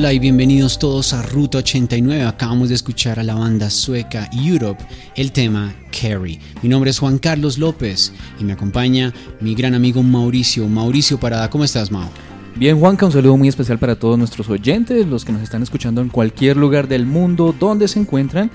Hola y bienvenidos todos a Ruta 89. Acabamos de escuchar a la banda sueca Europe el tema Carrie. Mi nombre es Juan Carlos López y me acompaña mi gran amigo Mauricio. Mauricio Parada, ¿cómo estás, Mau? Bien, Juanca, un saludo muy especial para todos nuestros oyentes, los que nos están escuchando en cualquier lugar del mundo donde se encuentran.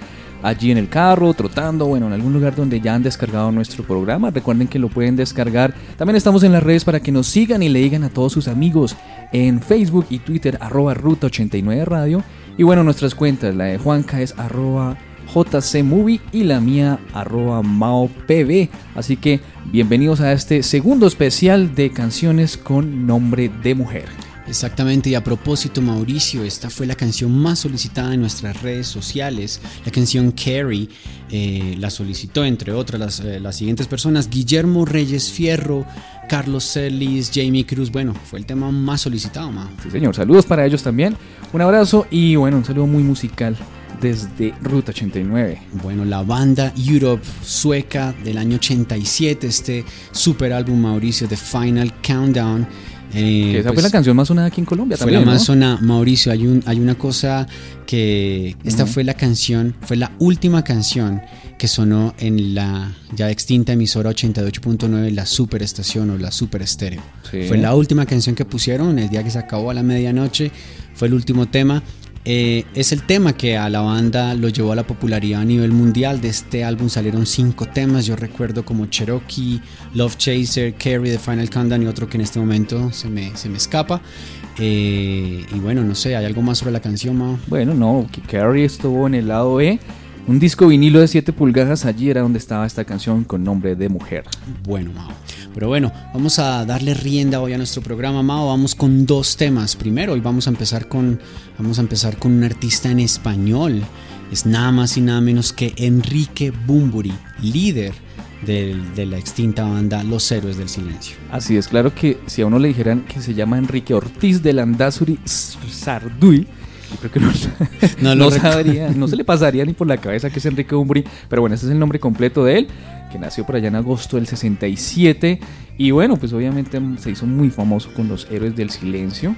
Allí en el carro, trotando, bueno, en algún lugar donde ya han descargado nuestro programa. Recuerden que lo pueden descargar. También estamos en las redes para que nos sigan y le digan a todos sus amigos en Facebook y Twitter, arroba Ruta 89 Radio. Y bueno, nuestras cuentas, la de Juanca es arroba JCMovie y la mía arroba MaoPB. Así que bienvenidos a este segundo especial de canciones con nombre de mujer. Exactamente, y a propósito Mauricio, esta fue la canción más solicitada en nuestras redes sociales, la canción Carrie, eh, la solicitó entre otras las, eh, las, siguientes personas, Guillermo Reyes Fierro, Carlos Celis, Jamie Cruz, bueno, fue el tema más solicitado, ma. Sí señor, saludos para ellos también, un abrazo y bueno, un saludo muy musical desde Ruta 89. Bueno, la banda Europe sueca del año 87, este super álbum Mauricio, The Final Countdown, eh, esa fue la canción más sonada aquí en Colombia fue también. Fue la más sonada. Mauricio, hay, un, hay una cosa que. Esta fue la canción, fue la última canción que sonó en la ya extinta emisora 88.9, la superestación o la super estéreo. Fue la última canción que pusieron el día que se acabó a la medianoche. Fue el último tema. Eh, es el tema que a la banda lo llevó a la popularidad a nivel mundial. De este álbum salieron cinco temas. Yo recuerdo como Cherokee, Love Chaser, Carrie, The Final Countdown y otro que en este momento se me, se me escapa. Eh, y bueno, no sé, ¿hay algo más sobre la canción, Mao? Bueno, no, que Carrie estuvo en el lado E. Un disco vinilo de 7 pulgadas, allí era donde estaba esta canción con nombre de mujer. Bueno, Mao. Pero bueno, vamos a darle rienda hoy a nuestro programa, Mao. Vamos con dos temas. Primero, hoy vamos a empezar con, vamos a empezar con un artista en español. Es nada más y nada menos que Enrique Bumburi, líder de, de, la extinta banda Los Héroes del Silencio. Así es, claro que si a uno le dijeran que se llama Enrique Ortiz de Landazuri Sarduy, yo creo que no, no, no, sabría, no se le pasaría ni por la cabeza que es Enrique Bumburi, pero bueno, este es el nombre completo de él que nació por allá en agosto del 67 y bueno, pues obviamente se hizo muy famoso con los héroes del silencio.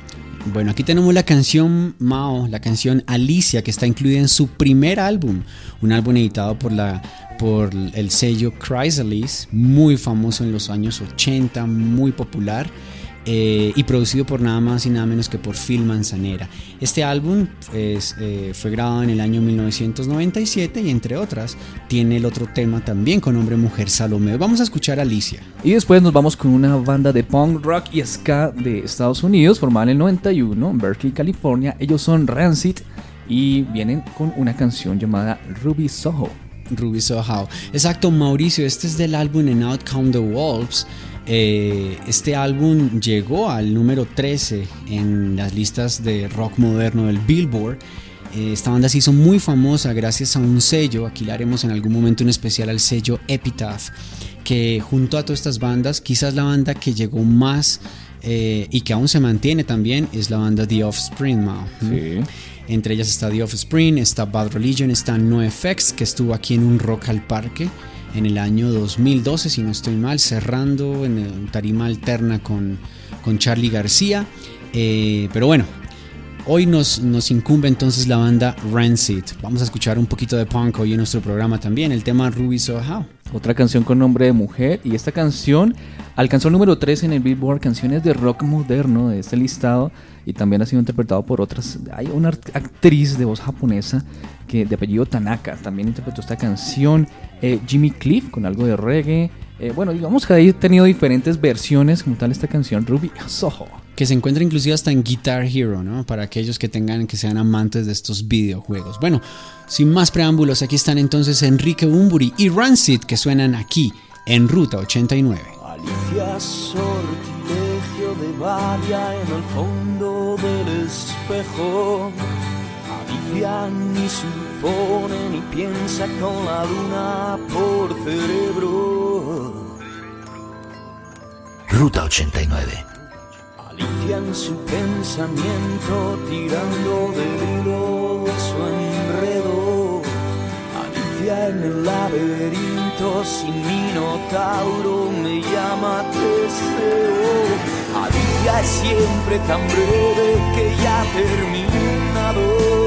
Bueno, aquí tenemos la canción Mao, la canción Alicia, que está incluida en su primer álbum, un álbum editado por, la, por el sello Chrysalis, muy famoso en los años 80, muy popular. Eh, y producido por nada más y nada menos que por Phil Manzanera. Este álbum es, eh, fue grabado en el año 1997 y entre otras tiene el otro tema también con nombre Mujer Salomé. Vamos a escuchar a Alicia. Y después nos vamos con una banda de punk rock y ska de Estados Unidos formada en el 91 en Berkeley, California. Ellos son Rancid y vienen con una canción llamada Ruby Soho. Ruby Soho. Exacto, Mauricio, este es del álbum En Out Come the Wolves. Eh, este álbum llegó al número 13 en las listas de rock moderno del Billboard. Eh, esta banda se hizo muy famosa gracias a un sello, aquí le haremos en algún momento un especial al sello Epitaph, que junto a todas estas bandas, quizás la banda que llegó más eh, y que aún se mantiene también es la banda The Offspring. Sí. Entre ellas está The Offspring, está Bad Religion, está NoFX, que estuvo aquí en un Rock al Parque en el año 2012, si no estoy mal, cerrando en tarima alterna con, con Charlie García. Eh, pero bueno, hoy nos, nos incumbe entonces la banda Rancid. Vamos a escuchar un poquito de punk hoy en nuestro programa también, el tema Ruby So How. Otra canción con nombre de mujer y esta canción alcanzó el número 3 en el Billboard Canciones de Rock Moderno de este listado y también ha sido interpretado por otras. Hay una actriz de voz japonesa que de apellido Tanaka también interpretó esta canción. Eh, Jimmy Cliff con algo de reggae. Eh, bueno, digamos que ha tenido diferentes versiones como tal esta canción Ruby Soho. Que se encuentra inclusive hasta en Guitar Hero, ¿no? Para aquellos que tengan, que sean amantes de estos videojuegos. Bueno, sin más preámbulos, aquí están entonces Enrique Bumburi y Rancid que suenan aquí en Ruta 89. Alicia sortilegio de valla en el fondo del espejo. Alicia ni supone ni piensa con la luna por cerebro. Ruta 89. Alicia en su pensamiento tirando del hilo de su enredo. Alicia en el laberinto sin minotauro me llama deseo. Alicia es siempre tan breve que ya ha terminado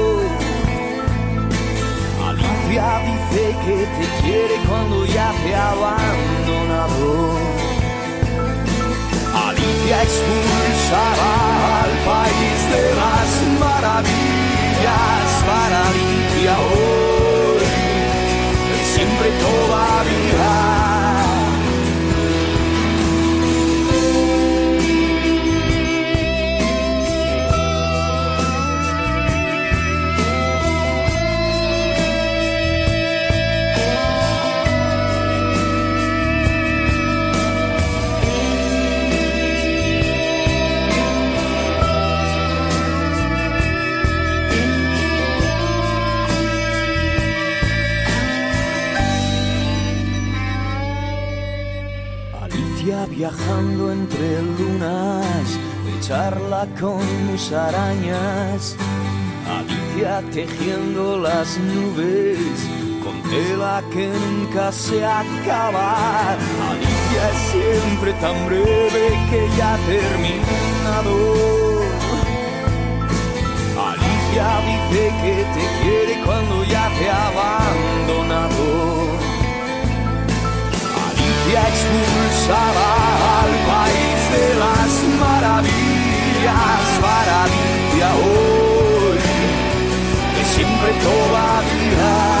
novia dice que te quiere cuando ya te ha abandonado. Alicia expulsará al país de las maravillas para Alicia hoy. Siempre todavía. viajando entre lunas, de charla con mis arañas, Alicia tejiendo las nubes, con tela que nunca se acaba. Alicia es siempre tan breve que ya ha terminado. Alicia dice que te quiere cuando ya te ha abandonado y a al país de las maravillas para hoy, que siempre todavía.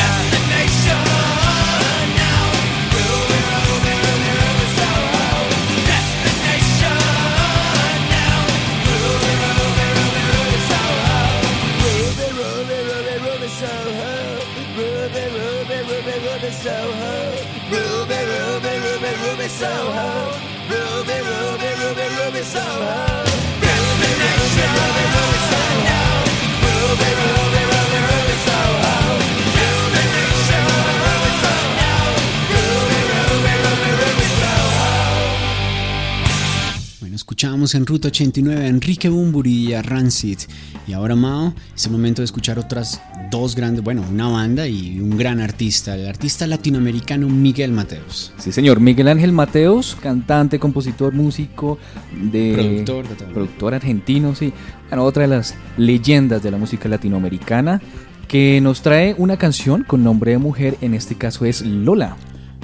Soho. Ruby, Ruby, Ruby, Ruby Soho. Ruby, Ruby, Ruby, Ruby Soho. Escuchábamos en Ruta 89 a Enrique Bumburi y a Rancid. Y ahora, Mao, es el momento de escuchar otras dos grandes, bueno, una banda y un gran artista, el artista latinoamericano Miguel Mateos. Sí, señor. Miguel Ángel Mateos, cantante, compositor, músico, de Productor de productor argentino, sí. Bueno, otra de las leyendas de la música latinoamericana que nos trae una canción con nombre de mujer, en este caso es Lola.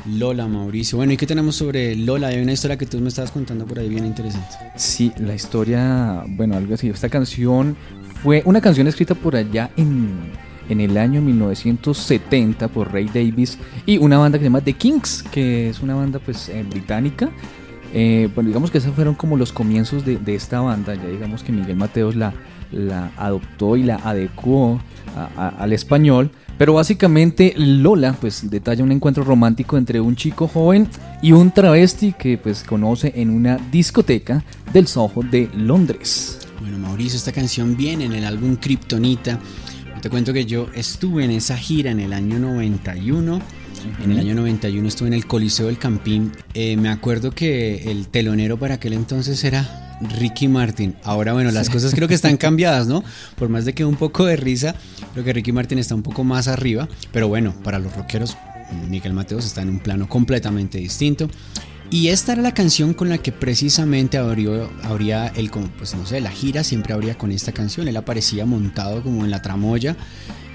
Lola, Mauricio. Bueno, ¿y qué tenemos sobre Lola? Hay una historia que tú me estabas contando por ahí bien interesante. Sí, la historia, bueno, algo así. Esta canción fue una canción escrita por allá en, en el año 1970 por Ray Davis y una banda que se llama The Kings, que es una banda pues eh, británica. Eh, bueno, digamos que esos fueron como los comienzos de, de esta banda. Ya digamos que Miguel Mateos la, la adoptó y la adecuó a- a- al español. Pero básicamente Lola pues detalla un encuentro romántico entre un chico joven y un travesti que pues conoce en una discoteca del Soho de Londres. Bueno, Mauricio, esta canción viene en el álbum Kryptonita. Te cuento que yo estuve en esa gira en el año 91. En el año 91 estuve en el Coliseo del Campín. Eh, me acuerdo que el telonero para aquel entonces era Ricky Martin. Ahora, bueno, las cosas creo que están cambiadas, ¿no? Por más de que un poco de risa, creo que Ricky Martin está un poco más arriba. Pero bueno, para los rockeros, Miguel Mateos está en un plano completamente distinto. Y esta era la canción con la que precisamente abrió, habría el, pues no sé, la gira siempre habría con esta canción. Él aparecía montado como en la tramoya,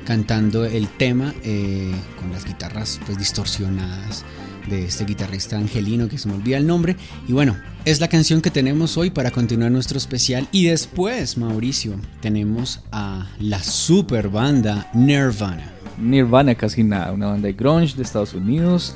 cantando el tema eh, con las guitarras pues distorsionadas de este guitarrista angelino que se me olvida el nombre. Y bueno, es la canción que tenemos hoy para continuar nuestro especial. Y después, Mauricio, tenemos a la super banda Nirvana. Nirvana casi nada, una banda de grunge de Estados Unidos,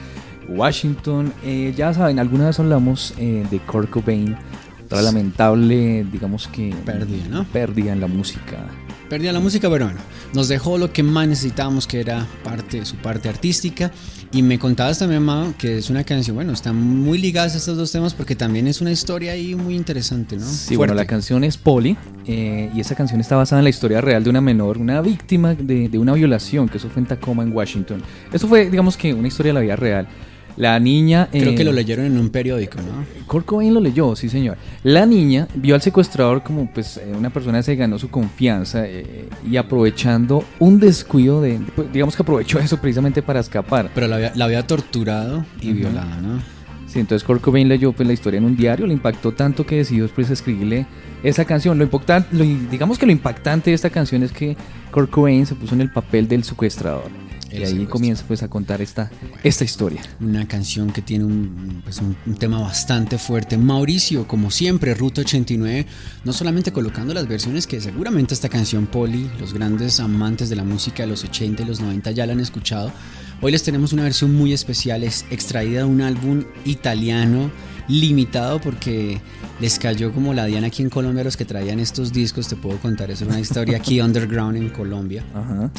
Washington. Eh, ya saben, alguna vez hablamos eh, de Kurt Cobain, otra lamentable, digamos que Pérdida, ¿no? pérdida en la música. Perdía la música, pero bueno, nos dejó lo que más necesitábamos, que era parte, su parte artística. Y me contabas también, Mao, que es una canción, bueno, están muy ligadas estos dos temas porque también es una historia ahí muy interesante, ¿no? Sí, bueno, la canción es Polly eh, y esa canción está basada en la historia real de una menor, una víctima de, de una violación que eso fue en Tacoma, en Washington. Eso fue, digamos que, una historia de la vida real. La niña... Creo eh, que lo leyeron en un periódico, ¿no? Kurt Cobain lo leyó, sí señor. La niña vio al secuestrador como pues eh, una persona que se ganó su confianza eh, y aprovechando un descuido de, pues, digamos que aprovechó eso precisamente para escapar. Pero la había, la había torturado y Ujú. violado, ¿no? Sí, entonces Kurt Cobain leyó pues la historia en un diario, le impactó tanto que decidió después escribirle esa canción. Lo impactante, lo, digamos que lo impactante de esta canción es que Kurt Cobain se puso en el papel del secuestrador. Y ahí comienza pues a contar esta, esta historia. Una canción que tiene un, pues, un- un tema bastante fuerte. Mauricio, como siempre, Ruta 89, no solamente colocando las versiones que seguramente esta canción Poli, los grandes amantes de la música de los 80 y los 90 ya la han escuchado. Hoy les tenemos una versión muy especial, es extraída de un álbum italiano limitado porque les cayó como la Diana aquí en Colombia a los que traían estos discos, te puedo contar, es una historia aquí underground en Colombia. Ajá.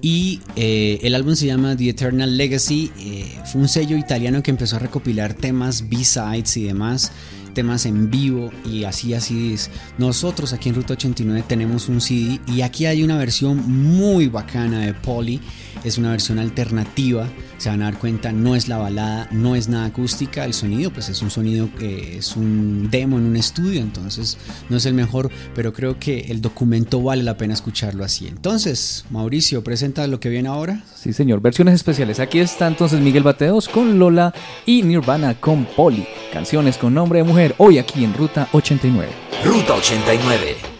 Y eh, el álbum se llama The Eternal Legacy. eh, fue un sello italiano que empezó a recopilar temas, B-sides y demás, temas en vivo y así así es. Nosotros aquí en Ruta 89 tenemos un CD y aquí hay una versión muy bacana de Polly. Es una versión alternativa. Se van a dar cuenta, no es la balada, no es nada acústica. El sonido, pues es un sonido, eh, es un demo en un estudio, entonces no es el mejor, pero creo que el documento vale la pena escucharlo así. Entonces, Mauricio, presenta lo que viene ahora. Sí, señor. Versiones especiales. Aquí está entonces Miguel Bateos con Lola y Nirvana con Polly. Canciones con nombre de mujer. Hoy aquí en Ruta 89. Ruta 89.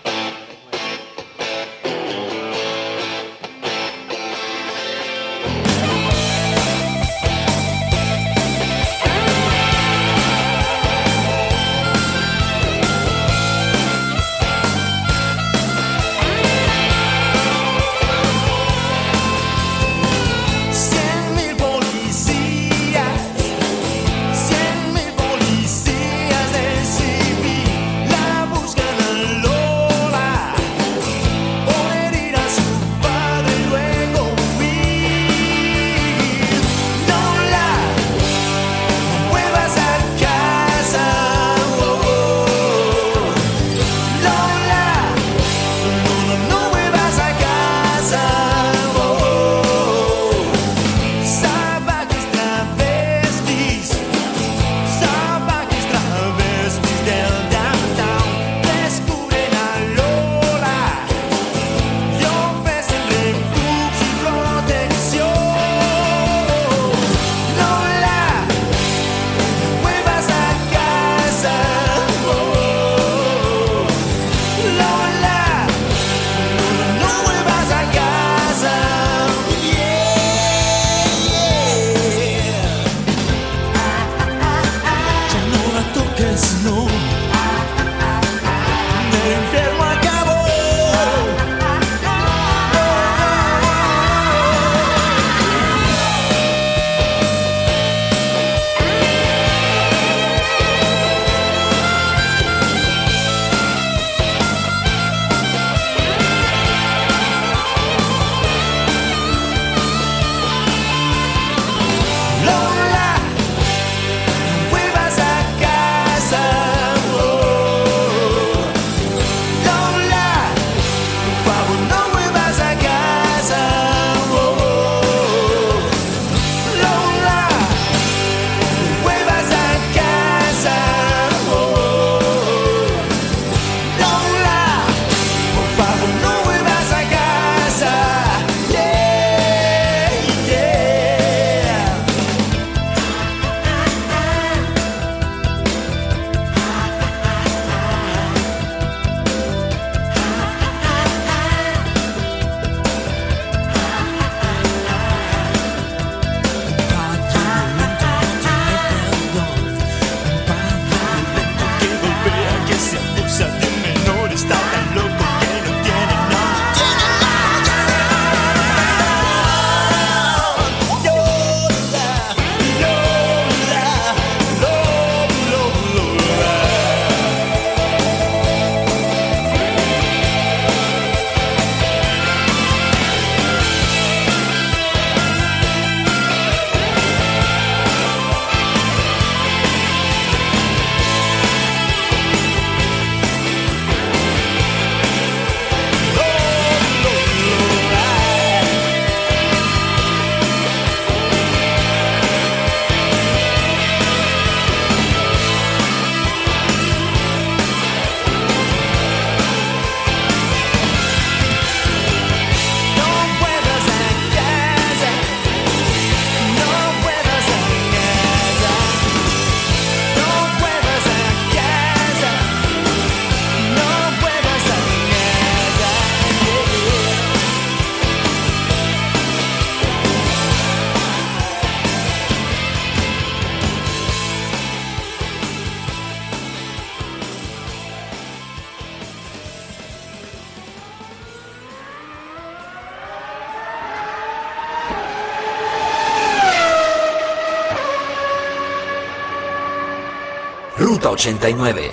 89.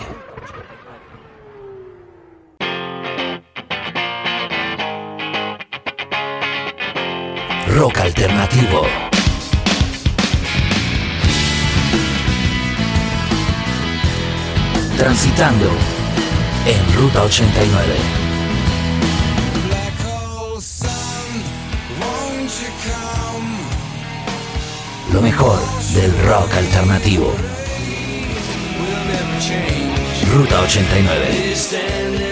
Rock alternativo. Transitando en Ruta 89. Black hole sun, won't you come? Lo mejor del rock alternativo. Ruta 89.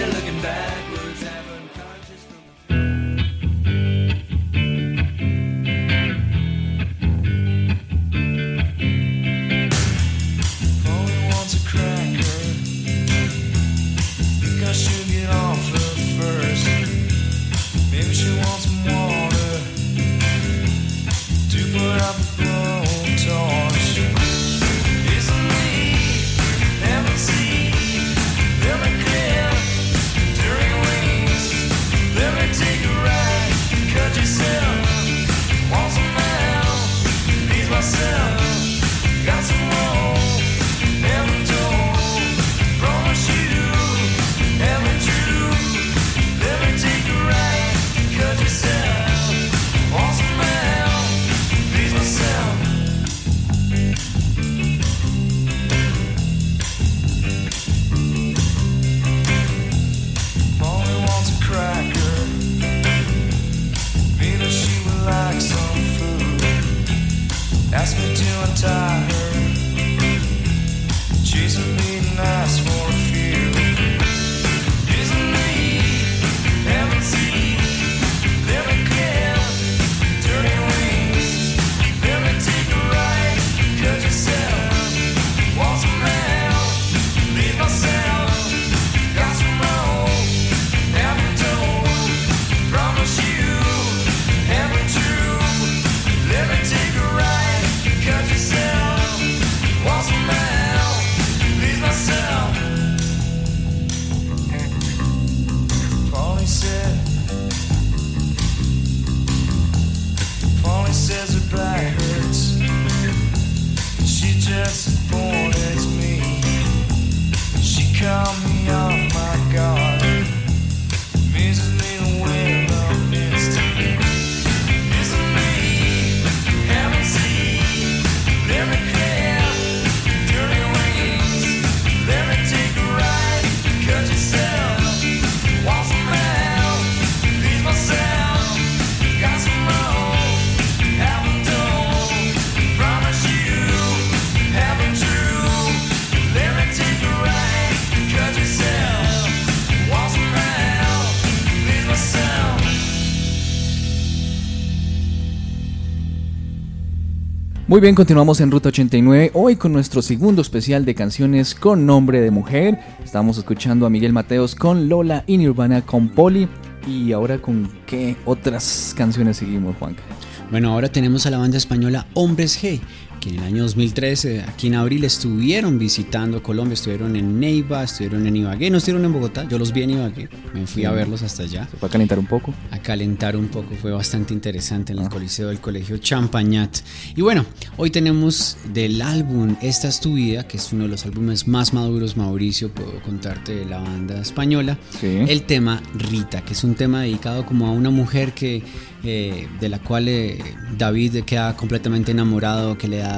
Muy bien, continuamos en Ruta 89, hoy con nuestro segundo especial de canciones con nombre de mujer. Estamos escuchando a Miguel Mateos con Lola y Nirvana con Poli. Y ahora con qué otras canciones seguimos, Juanca. Bueno, ahora tenemos a la banda española Hombres G, que en el año 2013, aquí en abril, estuvieron visitando Colombia, estuvieron en Neiva, estuvieron en Ibagué, no estuvieron en Bogotá, yo los vi en Ibagué, me fui a verlos hasta allá, Se fue a calentar un poco. a calentar un poco, fue bastante interesante en el Coliseo del Colegio Champañat. Y bueno, hoy tenemos del álbum Esta es tu vida, que es uno de los álbumes más maduros, Mauricio, puedo contarte de la banda española, Sí. el tema Rita, que es un tema dedicado como a una mujer que eh, de la cual eh, David queda completamente enamorado, que le da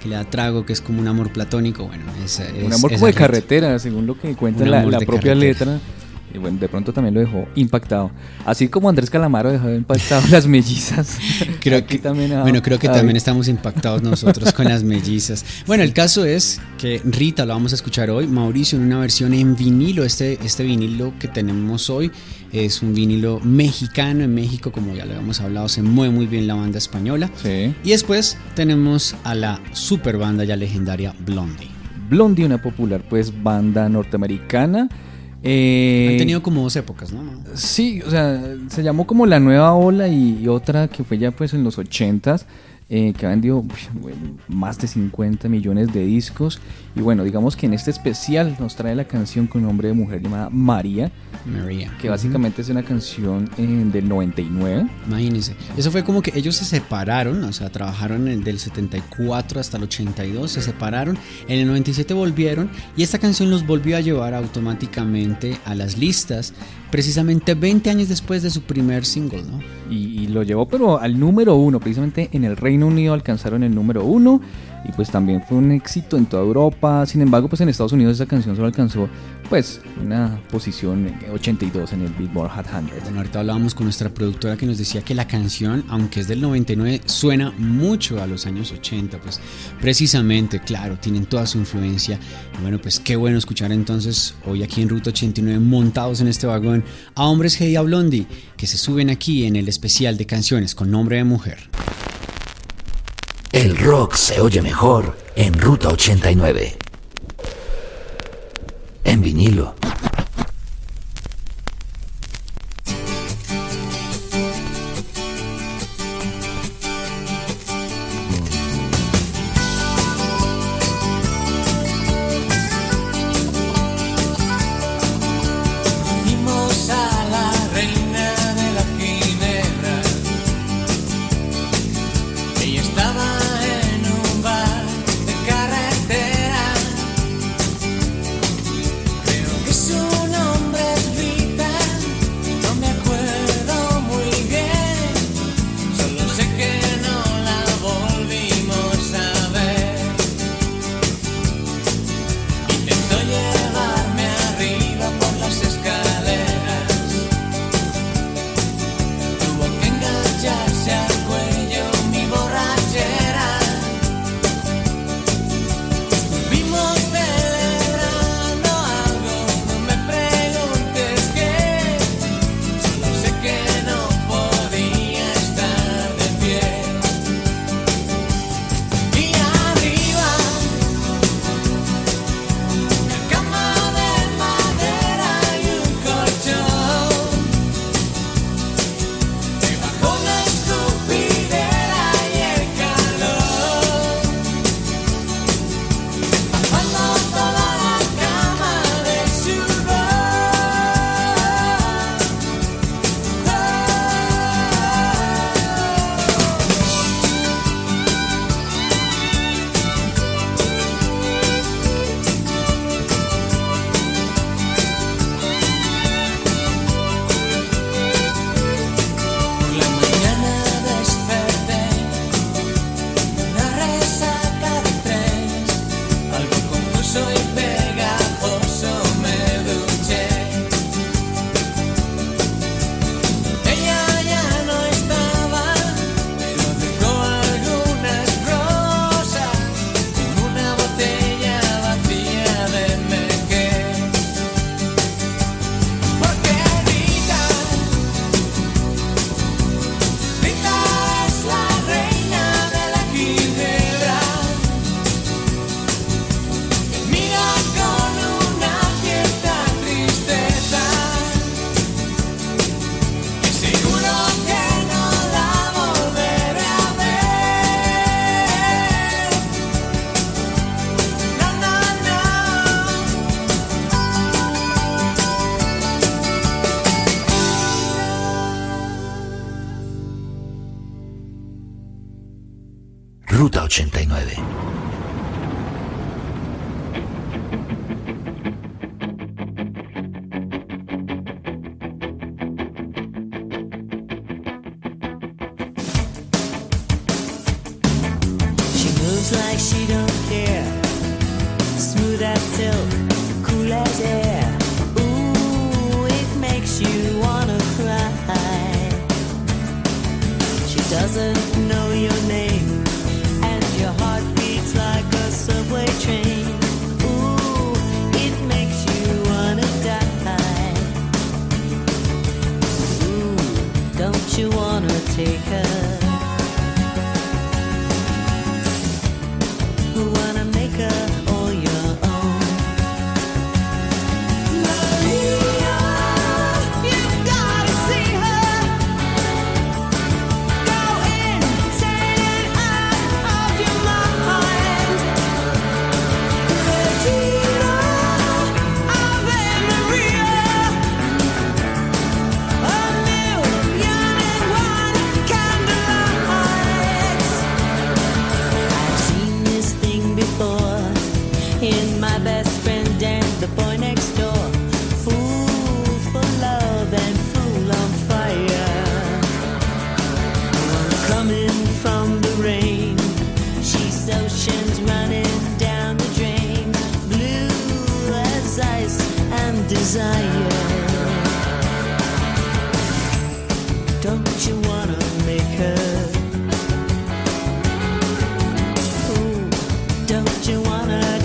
que le da trago, que es como un amor platónico, bueno, es, es- un amor como de carretera, según lo que cuenta la, propia carretera. letra. Y bueno, de pronto también lo dejó impactado. Así como Andrés Calamaro dejó impactado las mellizas. Creo que, también a- bueno, creo que también estamos impactados nosotros con las mellizas. Bueno, el caso es que Rita lo vamos a escuchar hoy, Mauricio en una versión en vinilo. Este, este vinilo que tenemos hoy es un vinilo mexicano en México, como ya lo habíamos hablado, se mueve muy bien la banda española. Sí. Y después tenemos a la super banda ya legendaria Blondie. Blondie, una popular pues banda norteamericana. Eh, Han tenido como dos épocas, ¿no? Sí, o sea, se llamó como la nueva ola y, y otra que fue ya pues en los ochentas. Eh, que ha vendido más de 50 millones de discos. Y bueno, digamos que en este especial nos trae la canción con nombre de mujer llamada María, María. que básicamente es una canción eh, del 99. Imagínense. Eso fue como que ellos se separaron, o sea, trabajaron en- del 74 hasta el 82, se separaron, en el 97 volvieron y esta canción los volvió a llevar automáticamente a las listas, precisamente 20 años después de su primer single, ¿no? Y, lo llevó pero al número uno, precisamente en el Reino Unido alcanzaron el número uno y pues también fue un éxito en toda Europa, sin embargo pues en Estados Unidos esa canción solo alcanzó pues una posición eh, 82 en el Billboard Hot 100. Bueno, ahorita hablábamos con nuestra productora que nos decía que la canción, aunque es del 99, suena mucho a los años 80, pues precisamente, claro, tienen toda su influencia. Y bueno, pues qué bueno escuchar entonces hoy aquí en Ruta 89 montados en este vagón a hombres Hey Blondie que se suben aquí en el especial de canciones con nombre de mujer. El rock se oye mejor en Ruta 89. En vinilo. Ruta 89.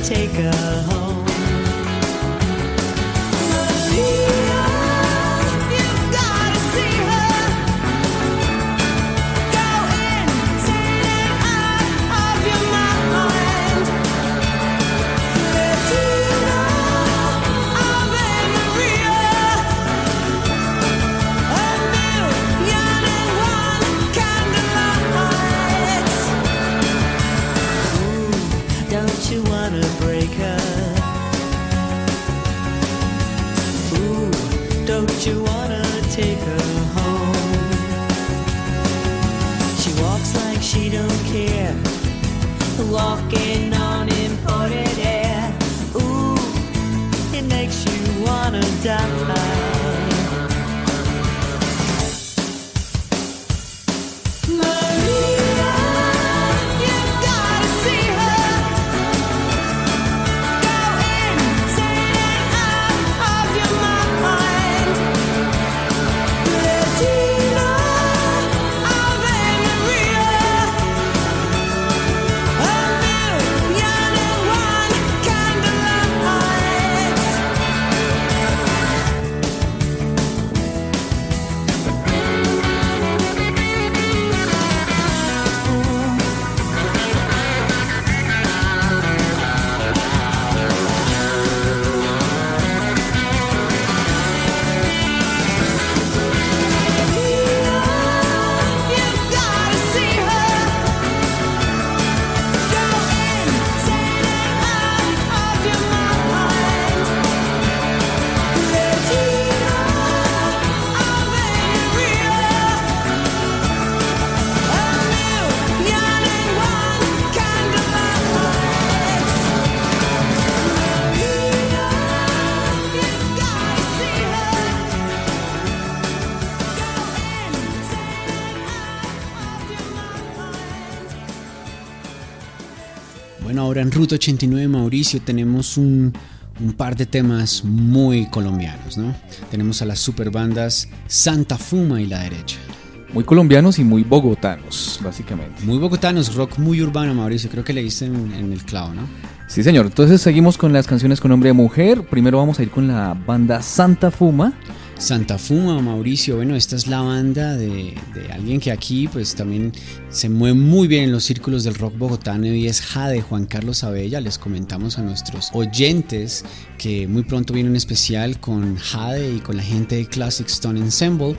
Take her home? Ruta 89 Mauricio tenemos un, un par de temas muy colombianos, ¿no? Tenemos a las superbandas Santa Fuma y La Derecha. Muy colombianos y muy bogotanos, básicamente. Muy bogotanos, rock muy urbano, Mauricio. Creo que le diste en, en el clavo, ¿no? Sí, señor. Entonces seguimos con las canciones con nombre de mujer. Primero vamos a ir con la banda Santa Fuma. Santa Fuma, Mauricio, bueno, esta es la banda de, alguien que aquí pues también se mueve muy bien en los círculos del rock bogotano y es Jade, Juan Carlos Abella. Les comentamos a nuestros oyentes que muy pronto viene un especial con Jade y con la gente de Classic Stone Ensemble.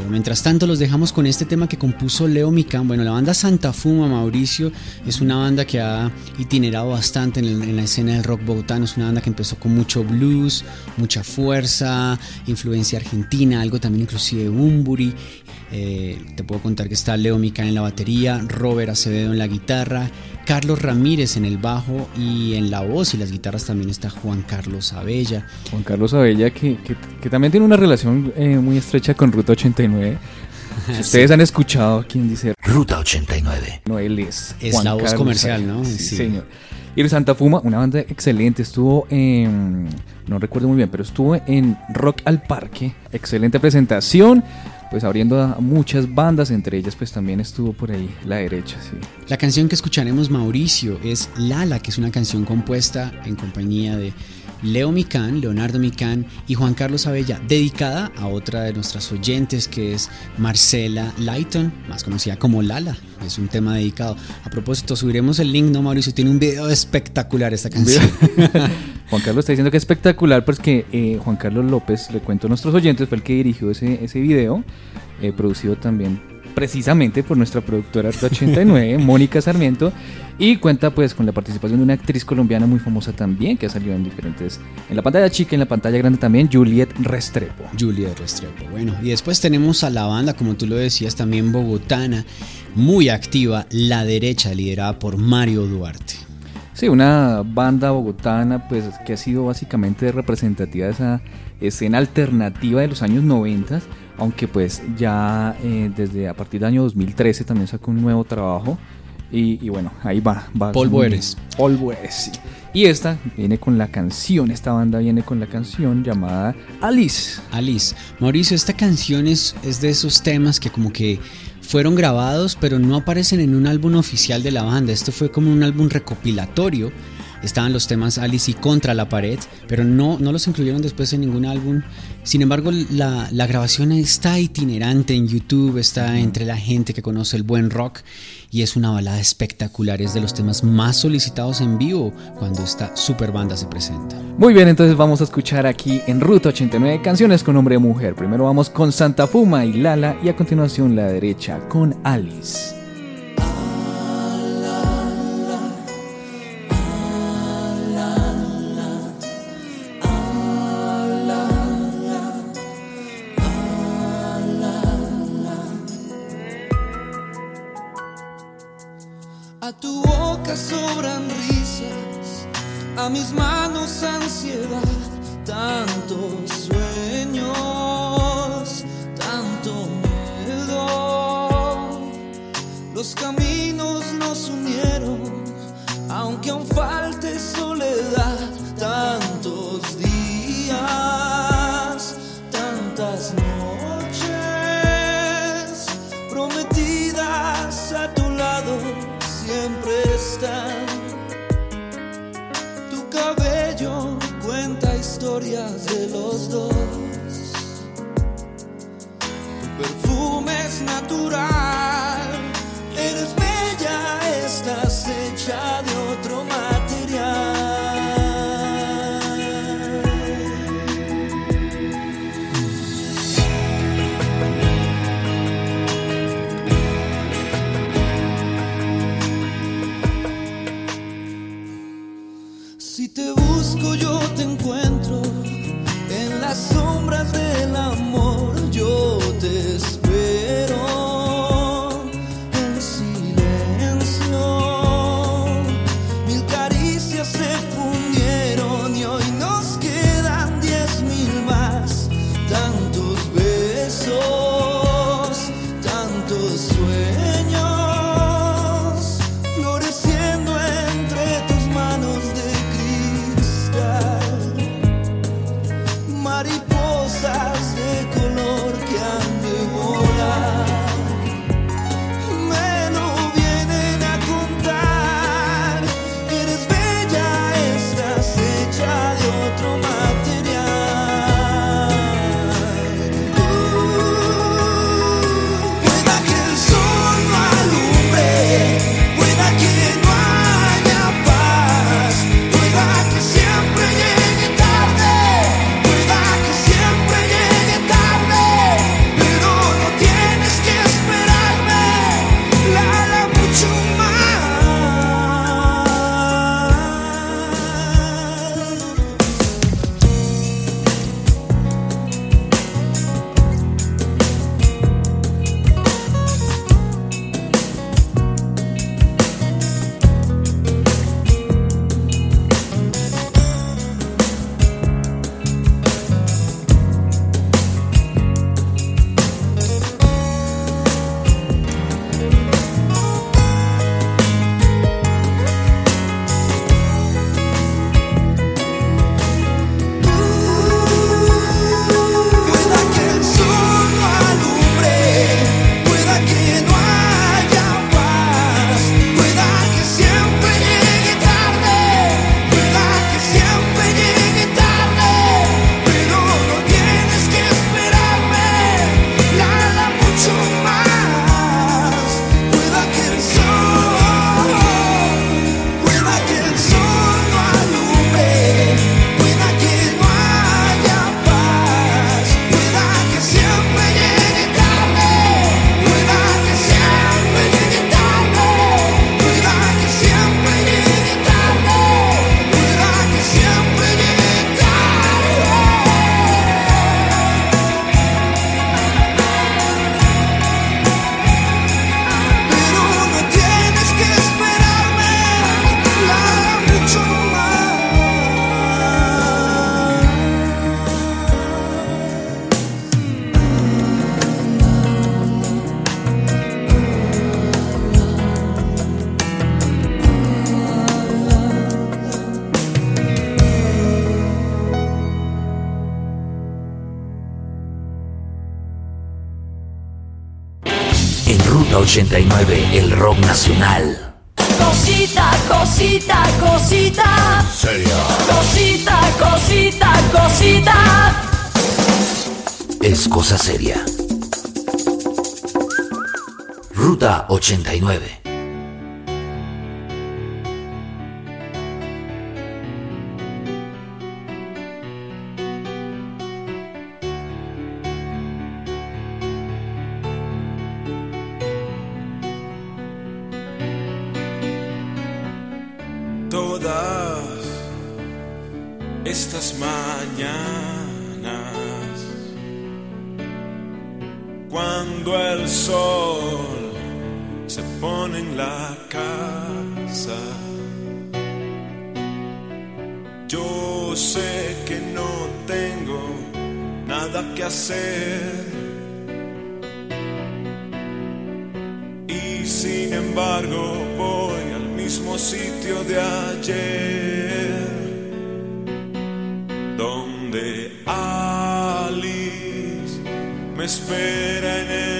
Pero mientras tanto los dejamos con este tema que compuso Leo Mican. Bueno, la banda Santa Fuma, Mauricio, es una banda que ha itinerado bastante en la escena del rock bogotano. Es una banda que empezó con mucho blues, mucha fuerza, influencia argentina, algo también inclusive Bumburi. Eh, te puedo contar que está Leo Mican en la batería, Robert Acevedo en la guitarra, Carlos Ramírez en el bajo y en la voz y las guitarras también está Juan Carlos Abella. Juan Carlos Abella, que, que- que también tiene una relación eh, muy estrecha con Ruta 89. Si ustedes han escuchado quién dice Ruta 89. no, él es. Es Juan la voz Carlos comercial, Abella. ¿no? Sí, Sí. señor. Santa Fuma, una banda excelente. Estuvo en. No recuerdo muy bien, pero estuvo en Rock al Parque. Excelente presentación. Pues abriendo a muchas bandas, entre ellas, pues también estuvo por ahí la derecha. La canción que escucharemos, Mauricio, es Lala, que es una canción compuesta en compañía de Leo Micán, Leonardo Micán y Juan Carlos Abella, dedicada a otra de nuestras oyentes que es Marcela Lighton, más conocida como Lala. Es un tema dedicado. A propósito, subiremos el link, ¿no, Mauricio? Tiene un video espectacular esta canción. Juan Carlos está diciendo que es espectacular porque eh, Juan Carlos López, le cuento a nuestros oyentes, fue el que dirigió ese, ese video, eh, producido también precisamente por nuestra productora Ruta 89, Mónica Sarmiento, y cuenta pues con la participación de una actriz colombiana muy famosa también, que ha salido en diferentes, en la pantalla chica, en la pantalla grande también, Juliet Restrepo. Julia Restrepo. Bueno, y después tenemos a la banda, como tú lo decías, también bogotana, muy activa, La Derecha, liderada por Mario Duarte. Sí, una banda bogotana pues que ha sido básicamente representativa de esa escena alternativa de los años 90, aunque pues ya eh, desde a partir del año 2013 también sacó un nuevo trabajo Y, y bueno, ahí va. va Polvo eres. Polvo eres, sí. Y esta viene con la canción, esta banda viene con la canción llamada Alice. Alice. Mauricio, esta canción es, es de esos temas que como que fueron grabados pero no aparecen en un álbum oficial de la banda. Esto fue como un álbum recopilatorio. Estaban los temas Alice y Contra la pared, pero no, no los incluyeron después en ningún álbum. Sin embargo, la, la grabación está itinerante en YouTube, está entre la gente que conoce el buen rock y es una balada espectacular. Es de los temas más solicitados en vivo cuando esta super banda se presenta. Muy bien, entonces vamos a escuchar aquí en Ruta 89 canciones con hombre y mujer. Primero vamos con Santa Fuma y Lala y a continuación la derecha con Alice. 89, el rock nacional. Cosita, cosita, cosita. Seria. Cosita, cosita, cosita. Es cosa seria. Ruta 89. Sé que no tengo nada que hacer. Y sin embargo voy al mismo sitio de ayer donde Alice me espera en el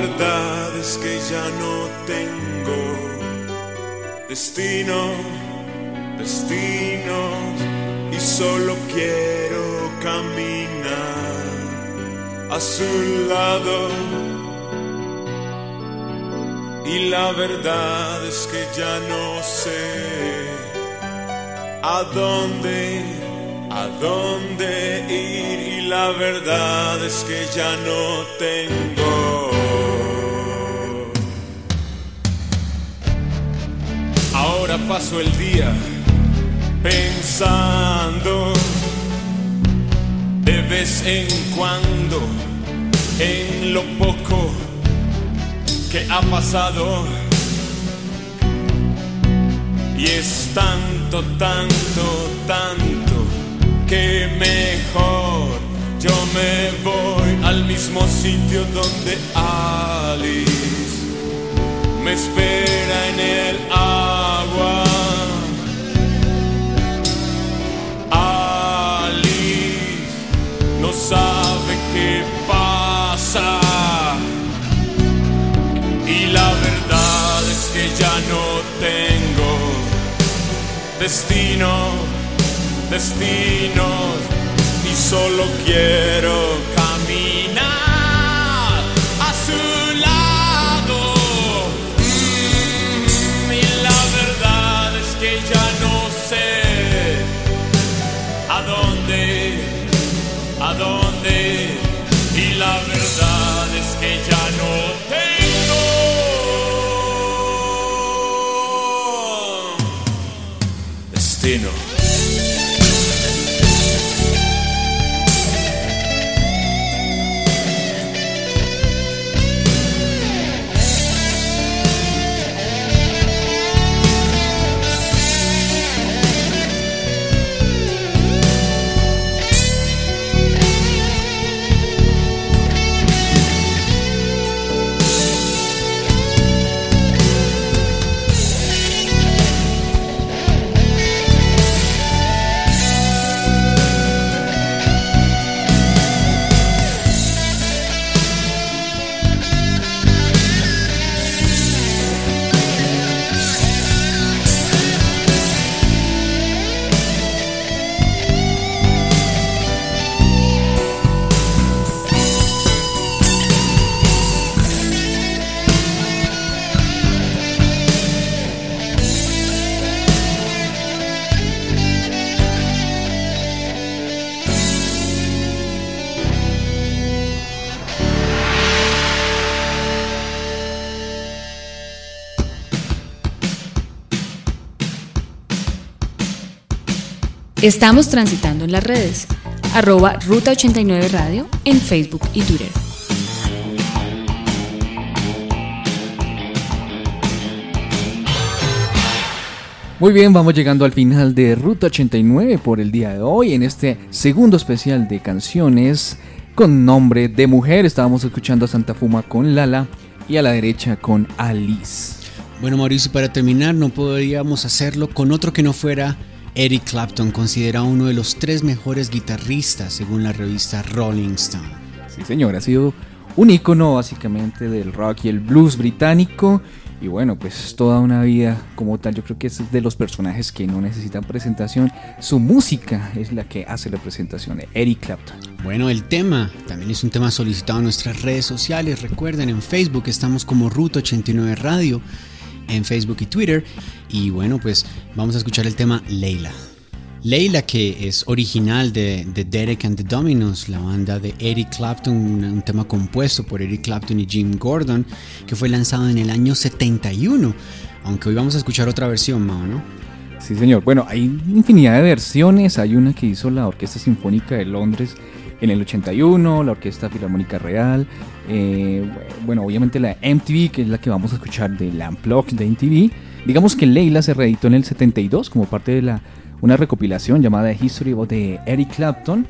verdad es que ya no tengo destino, destino y solo quiero caminar a su lado. Y la verdad es que ya no sé a dónde, a dónde ir. Y la verdad es que ya no tengo. Paso el día pensando de vez en cuando en lo poco que ha pasado. Y es tanto, tanto, tanto que mejor yo me voy al mismo sitio donde Alice me espera en el destino, destino, y solo quiero Estamos transitando en las redes, arroba Ruta 89 Radio en Facebook y Twitter. Muy bien, vamos llegando al final de Ruta 89 por el día de hoy, en este segundo especial de canciones con nombre de mujer. Estábamos escuchando a Santa Fuma con Lala y a la derecha con Alice. Bueno, Mauricio, para terminar, no podríamos hacerlo con otro que no fuera Eric Clapton, considerado uno de los tres mejores guitarristas según la revista Rolling Stone. Sí, señor, ha sido un ícono básicamente del rock y el blues británico. Y bueno, pues toda una vida como tal, yo creo que es de los personajes que no necesitan presentación. Su música es la que hace la presentación, Eric Clapton. Bueno, el tema también es un tema solicitado en nuestras redes sociales. Recuerden, en Facebook estamos como Ruta 89 Radio, en Facebook y Twitter. Y bueno, pues vamos a escuchar el tema Leila. Leila, que es original de, de Derek and the Dominos, la banda de Eric Clapton, un, un tema compuesto por Eric Clapton y Jim Gordon, que fue lanzado en el año 71. Aunque hoy vamos a escuchar otra versión, Mao, ¿no? Sí, señor. Bueno, hay infinidad de versiones. Hay una que hizo la Orquesta Sinfónica de Londres en el 81, la Orquesta Filarmónica Real. eh, bueno, obviamente la MTV, que es la que vamos a escuchar de la Unplugged de MTV. Digamos que Leila se reeditó en el 72 como parte de la, una recopilación llamada History of the Eric Clapton,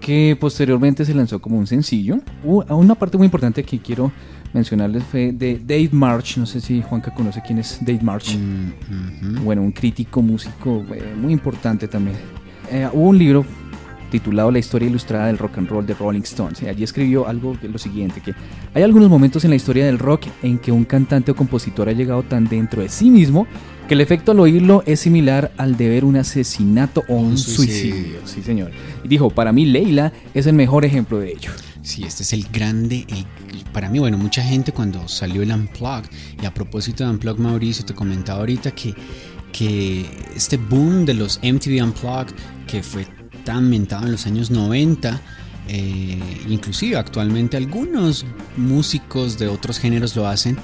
que posteriormente se lanzó como un sencillo. Una parte muy importante que quiero mencionarles fue de Dave March. No sé si Juanca conoce quién es Dave March. Bueno, un crítico músico eh, muy importante también. Eh, hubo un libro titulado La historia ilustrada del rock and roll de Rolling Stones. Y allí escribió algo de lo siguiente, que hay algunos momentos en la historia del rock en que un cantante o compositor ha llegado tan dentro de sí mismo que el efecto al oírlo es similar al de ver un asesinato o un, Un suicidio. suicidio. Sí, señor. Y dijo, para mí Leila es el mejor ejemplo de ello. Sí, este es el grande, el- para mí, bueno, mucha gente cuando salió el Unplugged, y a propósito de Unplugged, Mauricio, te comentaba ahorita que, que este boom de los MTV Unplugged, que fue tan mentado en los años 90, eh, inclusive actualmente algunos músicos de otros géneros lo hacen,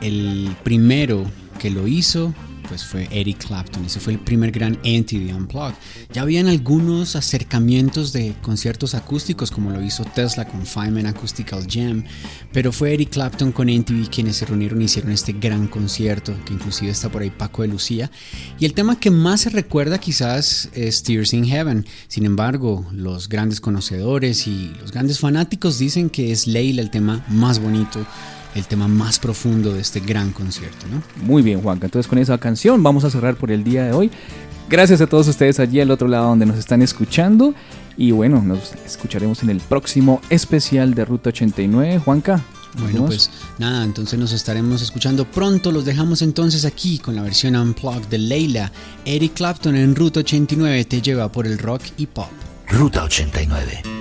el primero que lo hizo pues fue Eric Clapton, ese fue el primer gran MTV Unplugged. Ya habían algunos acercamientos de conciertos acústicos como lo hizo Tesla con Feynman Acoustical Jam, pero fue Eric Clapton con MTV quienes se reunieron y hicieron este gran concierto, que inclusive está por ahí Paco de Lucía. Y el tema que más se recuerda quizás es Tears in Heaven. Sin embargo, los grandes conocedores y los grandes fanáticos dicen que es Leila el tema más bonito, el tema más profundo de este gran concierto, ¿no? Muy bien, Juanca. Entonces con esa canción vamos a cerrar por el día de hoy. Gracias a todos ustedes allí al otro lado donde nos están escuchando. Y bueno, nos escucharemos en el próximo especial de Ruta 89. Juanca. Bueno, ¿nos pues nada, entonces nos estaremos escuchando pronto. Los dejamos entonces aquí con la versión unplugged de Leila. Eric Clapton en Ruta 89 te lleva por el rock y pop. Ruta 89.